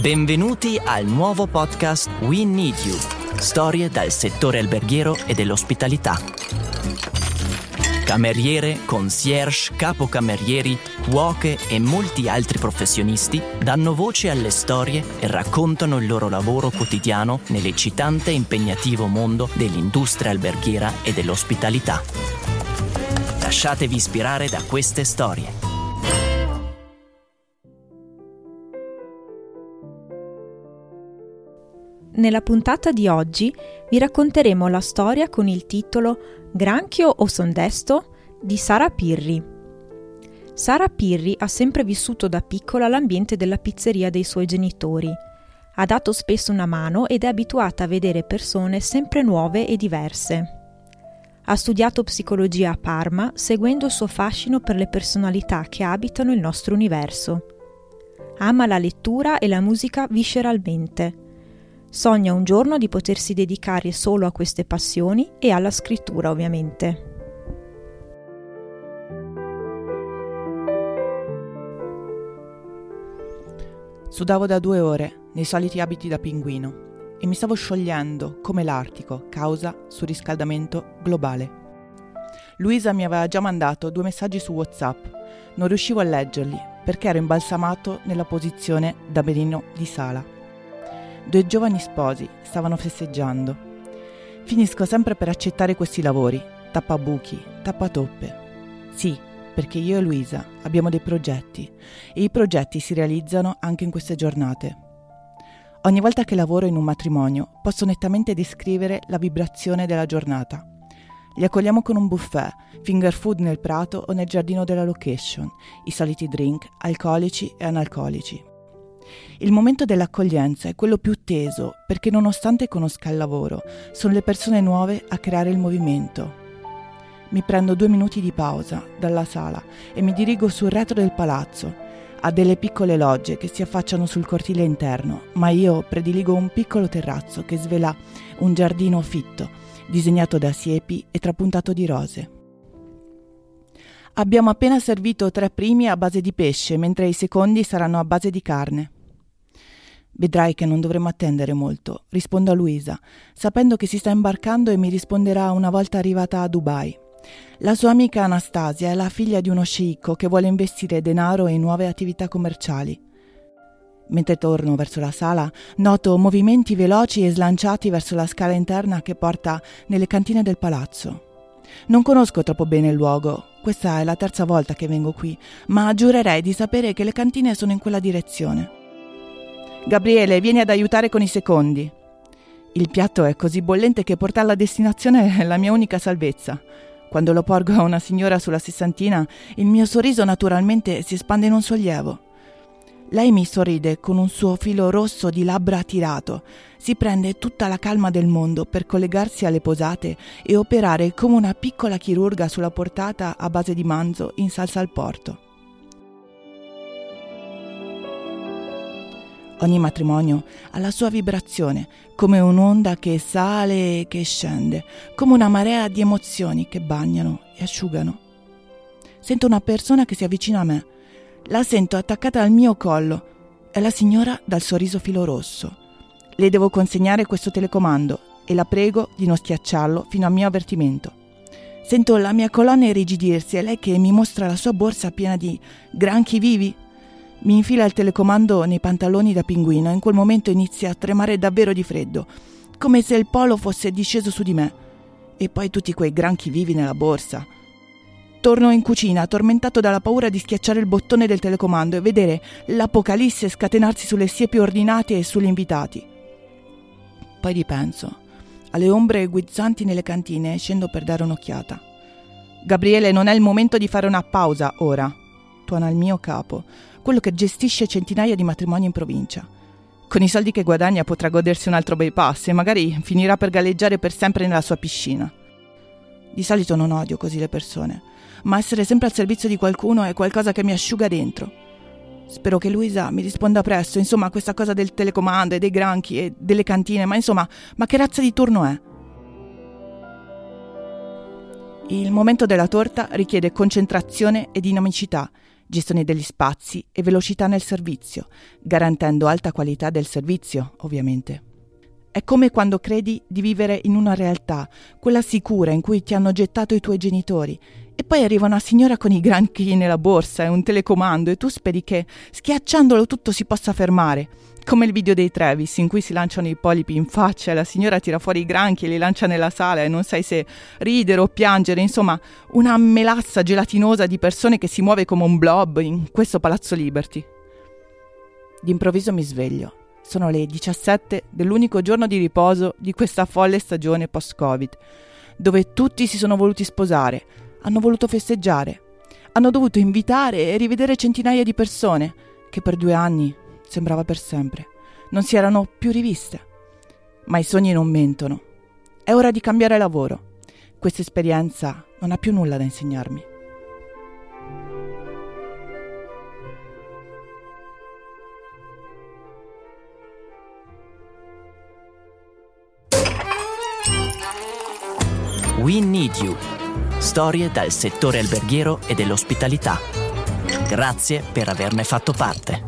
Benvenuti al nuovo podcast We Need You, storie dal settore alberghiero e dell'ospitalità. Cameriere, concierge, capocamerieri, cuoche e molti altri professionisti danno voce alle storie e raccontano il loro lavoro quotidiano nell'eccitante e impegnativo mondo dell'industria alberghiera e dell'ospitalità. Lasciatevi ispirare da queste storie. Nella puntata di oggi vi racconteremo la storia con il titolo Granchio o sondesto di Sara Pirri. Sara Pirri ha sempre vissuto da piccola l'ambiente della pizzeria dei suoi genitori. Ha dato spesso una mano ed è abituata a vedere persone sempre nuove e diverse. Ha studiato psicologia a Parma, seguendo il suo fascino per le personalità che abitano il nostro universo. Ama la lettura e la musica visceralmente Sogna un giorno di potersi dedicare solo a queste passioni e alla scrittura, ovviamente. Sudavo da due ore nei soliti abiti da pinguino e mi stavo sciogliendo come l'Artico, causa surriscaldamento globale. Luisa mi aveva già mandato due messaggi su WhatsApp. Non riuscivo a leggerli perché ero imbalsamato nella posizione da benino di sala. Due giovani sposi stavano festeggiando. Finisco sempre per accettare questi lavori, tappabuchi, tappatoppe. Sì, perché io e Luisa abbiamo dei progetti e i progetti si realizzano anche in queste giornate. Ogni volta che lavoro in un matrimonio posso nettamente descrivere la vibrazione della giornata. Li accogliamo con un buffet, finger food nel prato o nel giardino della location, i soliti drink alcolici e analcolici. Il momento dell'accoglienza è quello più teso perché nonostante conosca il lavoro, sono le persone nuove a creare il movimento. Mi prendo due minuti di pausa dalla sala e mi dirigo sul retro del palazzo. Ha delle piccole logge che si affacciano sul cortile interno, ma io prediligo un piccolo terrazzo che svela un giardino fitto, disegnato da siepi e trapuntato di rose. Abbiamo appena servito tre primi a base di pesce, mentre i secondi saranno a base di carne. Vedrai che non dovremo attendere molto, rispondo a Luisa, sapendo che si sta imbarcando e mi risponderà una volta arrivata a Dubai. La sua amica Anastasia è la figlia di uno sceicco che vuole investire denaro in nuove attività commerciali. Mentre torno verso la sala, noto movimenti veloci e slanciati verso la scala interna che porta nelle cantine del palazzo. Non conosco troppo bene il luogo, questa è la terza volta che vengo qui, ma giurerei di sapere che le cantine sono in quella direzione. Gabriele, vieni ad aiutare con i secondi. Il piatto è così bollente che portarlo a destinazione è la mia unica salvezza. Quando lo porgo a una signora sulla sessantina, il mio sorriso naturalmente si espande in un sollievo. Lei mi sorride con un suo filo rosso di labbra tirato, si prende tutta la calma del mondo per collegarsi alle posate e operare come una piccola chirurga sulla portata a base di manzo in salsa al porto. Ogni matrimonio ha la sua vibrazione, come un'onda che sale e che scende, come una marea di emozioni che bagnano e asciugano. Sento una persona che si avvicina a me. La sento attaccata al mio collo. È la signora dal sorriso filo rosso. Le devo consegnare questo telecomando e la prego di non schiacciarlo fino a mio avvertimento. Sento la mia colonna irrigidirsi e lei che mi mostra la sua borsa piena di granchi vivi mi infila il telecomando nei pantaloni da pinguino e in quel momento inizia a tremare davvero di freddo, come se il polo fosse disceso su di me. E poi tutti quei granchi vivi nella borsa. Torno in cucina, tormentato dalla paura di schiacciare il bottone del telecomando e vedere l'apocalisse scatenarsi sulle siepi ordinate e sugli invitati. Poi ripenso alle ombre guizzanti nelle cantine e scendo per dare un'occhiata. Gabriele, non è il momento di fare una pausa ora, tuona il mio capo, quello che gestisce centinaia di matrimoni in provincia. Con i soldi che guadagna potrà godersi un altro bypass e magari finirà per galleggiare per sempre nella sua piscina. Di solito non odio così le persone, ma essere sempre al servizio di qualcuno è qualcosa che mi asciuga dentro. Spero che Luisa mi risponda presto, insomma, questa cosa del telecomando e dei granchi e delle cantine, ma insomma, ma che razza di turno è? Il momento della torta richiede concentrazione e dinamicità gestione degli spazi e velocità nel servizio, garantendo alta qualità del servizio, ovviamente. È come quando credi di vivere in una realtà, quella sicura in cui ti hanno gettato i tuoi genitori, e poi arriva una signora con i granchi nella borsa e un telecomando e tu speri che, schiacciandolo tutto, si possa fermare. Come il video dei Travis in cui si lanciano i polipi in faccia e la signora tira fuori i granchi e li lancia nella sala e non sai se ridere o piangere, insomma, una melassa gelatinosa di persone che si muove come un blob in questo palazzo Liberty. D'improvviso mi sveglio sono le 17 dell'unico giorno di riposo di questa folle stagione post-Covid, dove tutti si sono voluti sposare, hanno voluto festeggiare, hanno dovuto invitare e rivedere centinaia di persone che per due anni, sembrava per sempre, non si erano più riviste. Ma i sogni non mentono. È ora di cambiare lavoro. Questa esperienza non ha più nulla da insegnarmi. We Need You. Storie dal settore alberghiero e dell'ospitalità. Grazie per averne fatto parte.